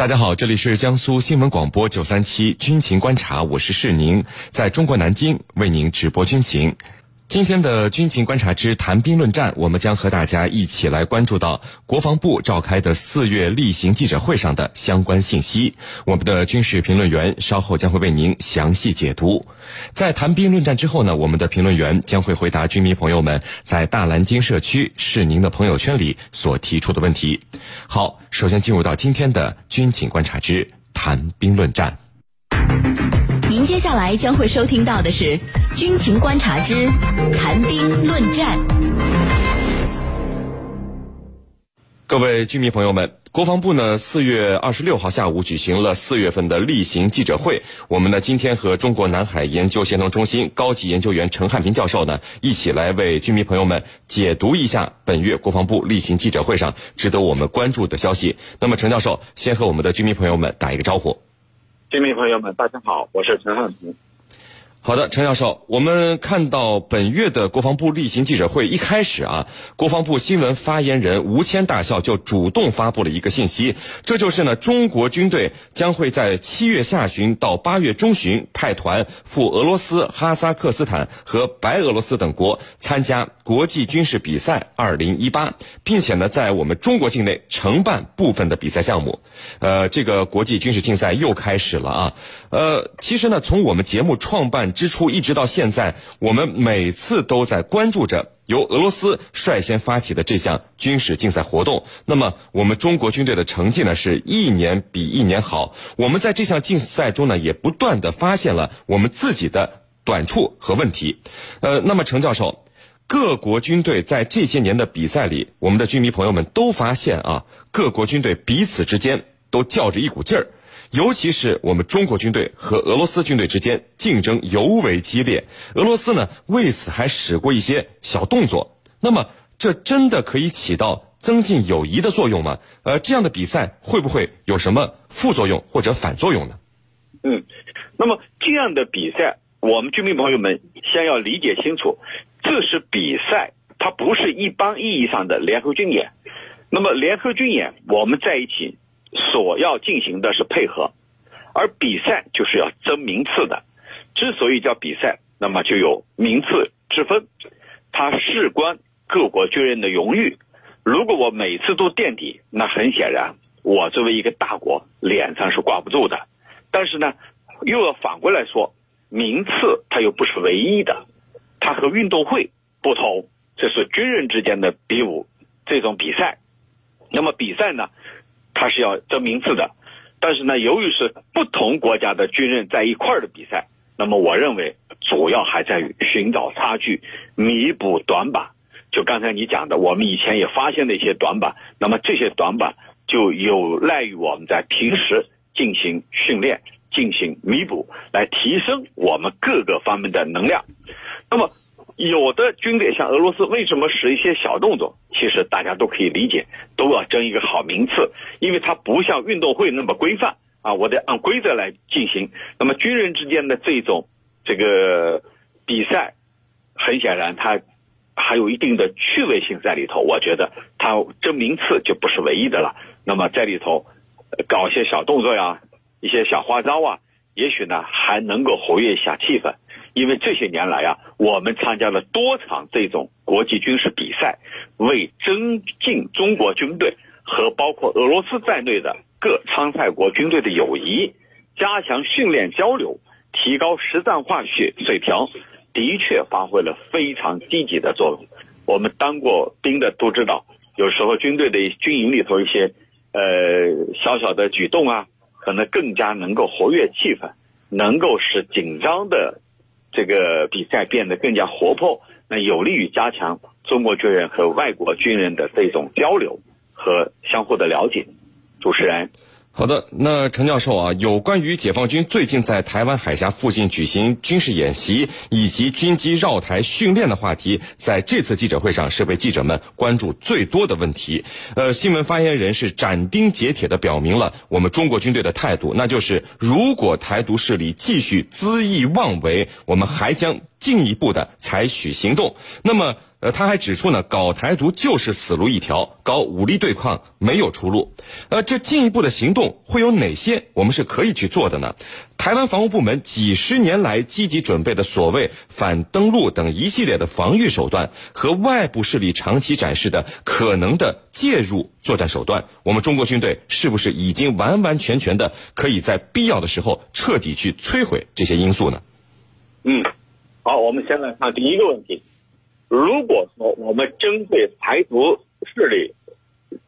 大家好，这里是江苏新闻广播九三七军情观察，我是世宁，在中国南京为您直播军情。今天的军情观察之谈兵论战，我们将和大家一起来关注到国防部召开的四月例行记者会上的相关信息。我们的军事评论员稍后将会为您详细解读。在谈兵论战之后呢，我们的评论员将会回答军迷朋友们在大蓝鲸社区是您的朋友圈里所提出的问题。好。首先进入到今天的军情观察之谈兵论战。您接下来将会收听到的是军情观察之谈兵论战。各位军迷朋友们。国防部呢，四月二十六号下午举行了四月份的例行记者会。我们呢，今天和中国南海研究协同中心高级研究员陈汉平教授呢，一起来为军迷朋友们解读一下本月国防部例行记者会上值得我们关注的消息。那么，陈教授先和我们的军迷朋友们打一个招呼。军迷朋友们，大家好，我是陈汉平。好的，陈教授，我们看到本月的国防部例行记者会一开始啊，国防部新闻发言人吴谦大校就主动发布了一个信息，这就是呢，中国军队将会在七月下旬到八月中旬派团赴俄罗斯、哈萨克斯坦和白俄罗斯等国参加国际军事比赛二零一八，并且呢，在我们中国境内承办部分的比赛项目。呃，这个国际军事竞赛又开始了啊。呃，其实呢，从我们节目创办。之初一直到现在，我们每次都在关注着由俄罗斯率先发起的这项军事竞赛活动。那么，我们中国军队的成绩呢，是一年比一年好。我们在这项竞赛中呢，也不断的发现了我们自己的短处和问题。呃，那么程教授，各国军队在这些年的比赛里，我们的军迷朋友们都发现啊，各国军队彼此之间都较着一股劲儿。尤其是我们中国军队和俄罗斯军队之间竞争尤为激烈，俄罗斯呢为此还使过一些小动作。那么，这真的可以起到增进友谊的作用吗？呃，这样的比赛会不会有什么副作用或者反作用呢？嗯，那么这样的比赛，我们军民朋友们先要理解清楚，这是比赛，它不是一般意义上的联合军演。那么，联合军演我们在一起。所要进行的是配合，而比赛就是要争名次的。之所以叫比赛，那么就有名次之分，它事关各国军人的荣誉。如果我每次都垫底，那很显然，我作为一个大国，脸上是挂不住的。但是呢，又要反过来说，名次它又不是唯一的，它和运动会不同，这是军人之间的比武这种比赛。那么比赛呢？他是要争名次的，但是呢，由于是不同国家的军人在一块儿的比赛，那么我认为主要还在于寻找差距，弥补短板。就刚才你讲的，我们以前也发现了一些短板，那么这些短板就有赖于我们在平时进行训练、进行弥补，来提升我们各个方面的能量。那么。有的军队像俄罗斯，为什么使一些小动作？其实大家都可以理解，都要争一个好名次，因为它不像运动会那么规范啊，我得按规则来进行。那么军人之间的这种这个比赛，很显然它还有一定的趣味性在里头。我觉得它争名次就不是唯一的了。那么在里头搞一些小动作呀，一些小花招啊，也许呢还能够活跃一下气氛。因为这些年来啊，我们参加了多场这种国际军事比赛，为增进中国军队和包括俄罗斯在内的各参赛国军队的友谊，加强训练交流，提高实战化水水平，的确发挥了非常积极的作用。我们当过兵的都知道，有时候军队的军营里头一些呃小小的举动啊，可能更加能够活跃气氛，能够使紧张的。这个比赛变得更加活泼，那有利于加强中国军人和外国军人的这种交流和相互的了解。主持人。好的，那陈教授啊，有关于解放军最近在台湾海峡附近举行军事演习以及军机绕台训练的话题，在这次记者会上是被记者们关注最多的问题。呃，新闻发言人是斩钉截铁的表明了我们中国军队的态度，那就是如果台独势力继续恣意妄为，我们还将进一步的采取行动。那么。呃，他还指出呢，搞台独就是死路一条，搞武力对抗没有出路。呃，这进一步的行动会有哪些？我们是可以去做的呢？台湾防务部门几十年来积极准备的所谓反登陆等一系列的防御手段，和外部势力长期展示的可能的介入作战手段，我们中国军队是不是已经完完全全的可以在必要的时候彻底去摧毁这些因素呢？嗯，好，我们先来看第一个问题。如果说我们针对台独势力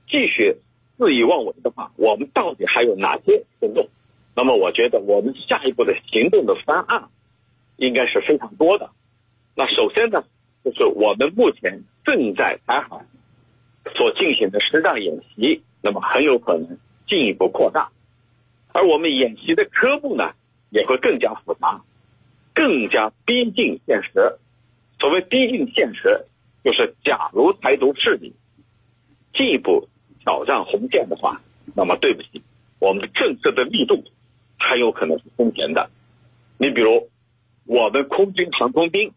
继续肆意妄为的话，我们到底还有哪些行动？那么，我觉得我们下一步的行动的方案应该是非常多的。那首先呢，就是我们目前正在台海所进行的实战演习，那么很有可能进一步扩大，而我们演习的科目呢，也会更加复杂，更加逼近现实。所谓逼近现实，就是假如台独势力进一步挑战红线的话，那么对不起，我们的政策的力度很有可能是空前的。你比如，我们空军航空兵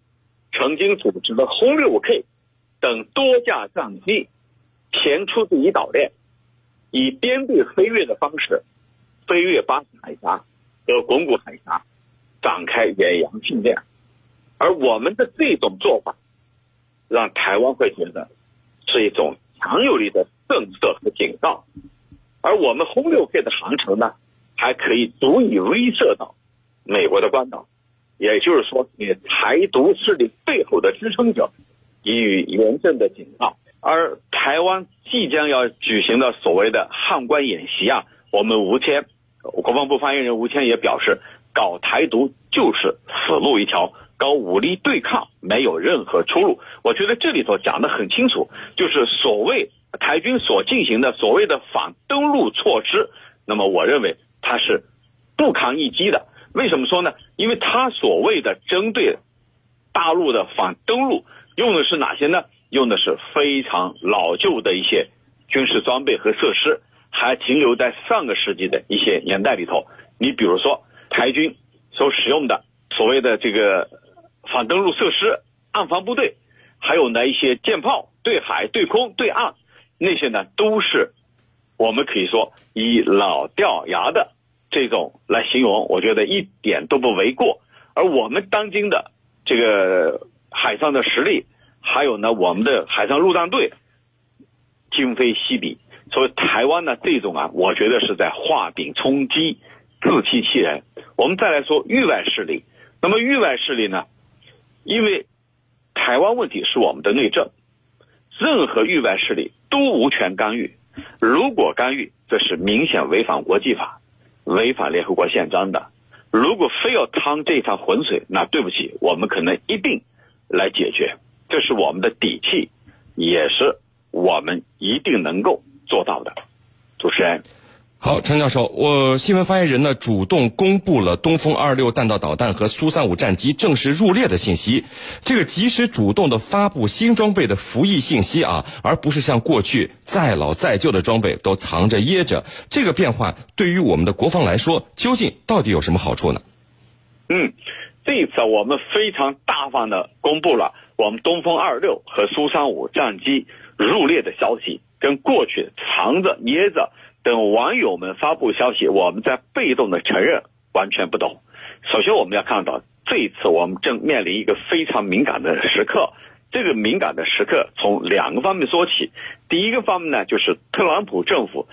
曾经组织的轰六 K 等多架战机前出第一岛链，以编队飞跃的方式飞越巴士海峡和巩固海峡，展开远洋训练。而我们的这种做法，让台湾会觉得是一种强有力的震慑和警告。而我们轰六 K 的航程呢，还可以足以威慑到美国的关岛，也就是说，给台独势力背后的支撑者给予严正的警告。而台湾即将要举行的所谓的汉关演习啊，我们吴谦，国防部发言人吴谦也表示，搞台独就是死路一条。搞武力对抗没有任何出路，我觉得这里头讲得很清楚，就是所谓台军所进行的所谓的反登陆措施，那么我认为它是不堪一击的。为什么说呢？因为他所谓的针对大陆的反登陆，用的是哪些呢？用的是非常老旧的一些军事装备和设施，还停留在上个世纪的一些年代里头。你比如说台军所使用的所谓的这个。反登陆设施、岸防部队，还有呢一些舰炮，对海、对空、对岸，那些呢都是我们可以说以老掉牙的这种来形容，我觉得一点都不为过。而我们当今的这个海上的实力，还有呢我们的海上陆战队，今非昔比。所以台湾呢这种啊，我觉得是在画饼充饥、自欺欺人。我们再来说域外势力，那么域外势力呢？因为台湾问题是我们的内政，任何域外势力都无权干预。如果干预，这是明显违反国际法、违反联合国宪章的。如果非要趟这趟浑水，那对不起，我们可能一定来解决。这是我们的底气，也是我们一定能够做到的。主持人。好，陈教授，我新闻发言人呢主动公布了东风二六弹道导弹和苏三五战机正式入列的信息。这个及时主动的发布新装备的服役信息啊，而不是像过去再老再旧的装备都藏着掖着。这个变化对于我们的国防来说，究竟到底有什么好处呢？嗯，这一次我们非常大方的公布了我们东风二六和苏三五战机入列的消息，跟过去藏着掖着。等网友们发布消息，我们在被动的承认完全不懂。首先，我们要看到这一次我们正面临一个非常敏感的时刻。这个敏感的时刻从两个方面说起。第一个方面呢，就是特朗普政府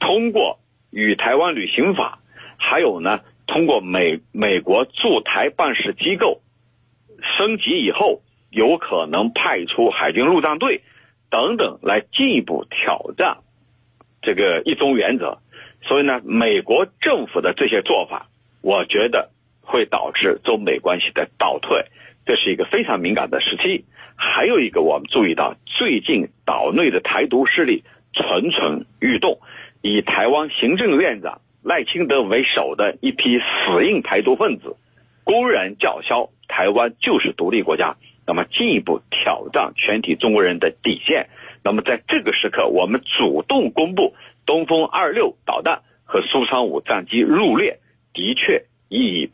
通过与台湾旅行法，还有呢通过美美国驻台办事机构升级以后，有可能派出海军陆战队等等来进一步挑战。这个一中原则，所以呢，美国政府的这些做法，我觉得会导致中美关系的倒退，这是一个非常敏感的时期。还有一个，我们注意到最近岛内的台独势力蠢蠢欲动，以台湾行政院长赖清德为首的一批死硬台独分子，公然叫嚣台湾就是独立国家，那么进一步挑战全体中国人的底线。那么在这个时刻，我们主动公布东风二六导弹和苏三五战机入列，的确意义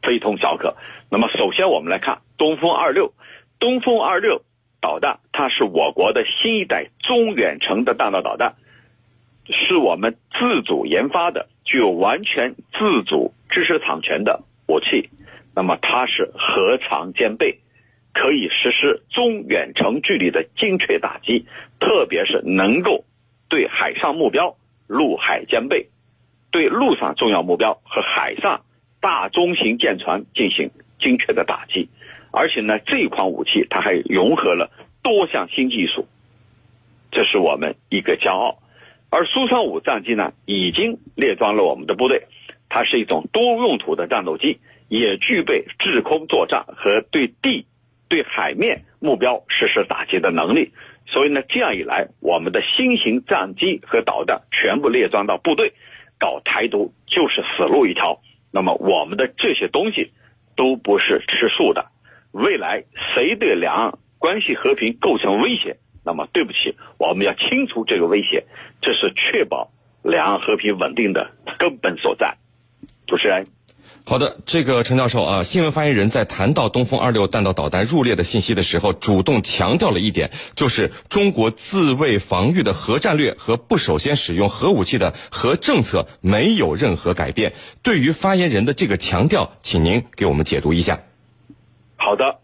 非同小可。那么首先我们来看东风二六，东风二六导弹，它是我国的新一代中远程的弹道导弹，是我们自主研发的，具有完全自主知识产权的武器。那么它是核常兼备，可以实施中远程距离的精确打击，特别是能够对海上目标陆海兼备，对陆上重要目标和海上大中型舰船进行精确的打击。而且呢，这款武器它还融合了多项新技术，这是我们一个骄傲。而苏三五战机呢，已经列装了我们的部队，它是一种多用途的战斗机，也具备制空作战和对地、对海面目标实施打击的能力。所以呢，这样一来，我们的新型战机和导弹全部列装到部队，搞台独就是死路一条。那么，我们的这些东西都不是吃素的。未来谁对两岸关系和平构成威胁？那么对不起，我们要清除这个威胁，这是确保两岸和平稳定的根本所在。主持人，好的，这个陈教授啊，新闻发言人在谈到东风二六弹道导弹入列的信息的时候，主动强调了一点，就是中国自卫防御的核战略和不首先使用核武器的核政策没有任何改变。对于发言人的这个强调，请您给我们解读一下。好的，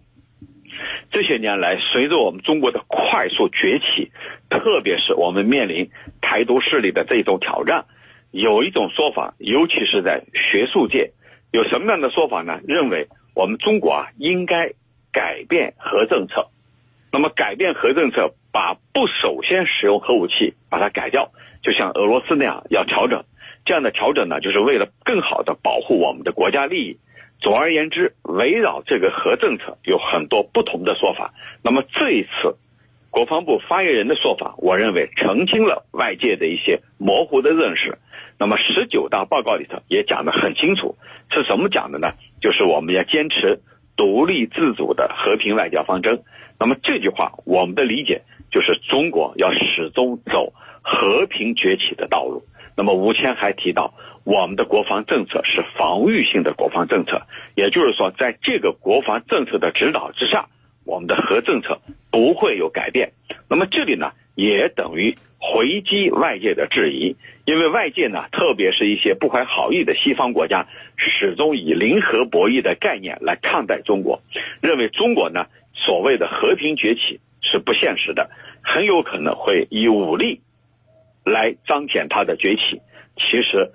这些年来，随着我们中国的快速崛起，特别是我们面临台独势力的这种挑战，有一种说法，尤其是在学术界，有什么样的说法呢？认为我们中国啊应该改变核政策。那么，改变核政策，把不首先使用核武器把它改掉，就像俄罗斯那样要调整。这样的调整呢，就是为了更好的保护我们的国家利益。总而言之，围绕这个核政策有很多不同的说法。那么这一次，国防部发言人的说法，我认为澄清了外界的一些模糊的认识。那么十九大报告里头也讲得很清楚，是怎么讲的呢？就是我们要坚持独立自主的和平外交方针。那么这句话，我们的理解就是中国要始终走和平崛起的道路。那么吴谦还提到。我们的国防政策是防御性的国防政策，也就是说，在这个国防政策的指导之下，我们的核政策不会有改变。那么这里呢，也等于回击外界的质疑，因为外界呢，特别是一些不怀好意的西方国家，始终以零和博弈的概念来看待中国，认为中国呢所谓的和平崛起是不现实的，很有可能会以武力来彰显它的崛起。其实。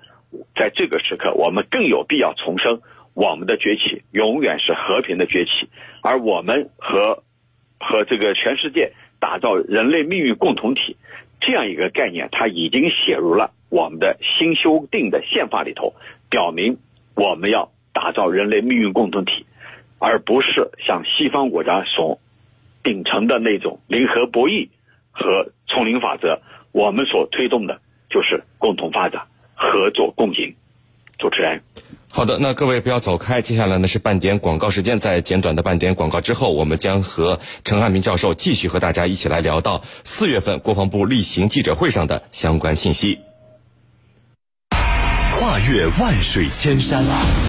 在这个时刻，我们更有必要重申，我们的崛起永远是和平的崛起，而我们和和这个全世界打造人类命运共同体这样一个概念，它已经写入了我们的新修订的宪法里头，表明我们要打造人类命运共同体，而不是像西方国家所秉承的那种零和博弈和丛林法则，我们所推动的就是共同发展。合作共赢，主持人，好的，那各位不要走开，接下来呢是半点广告时间，在简短的半点广告之后，我们将和陈汉民教授继续和大家一起来聊到四月份国防部例行记者会上的相关信息。跨越万水千山。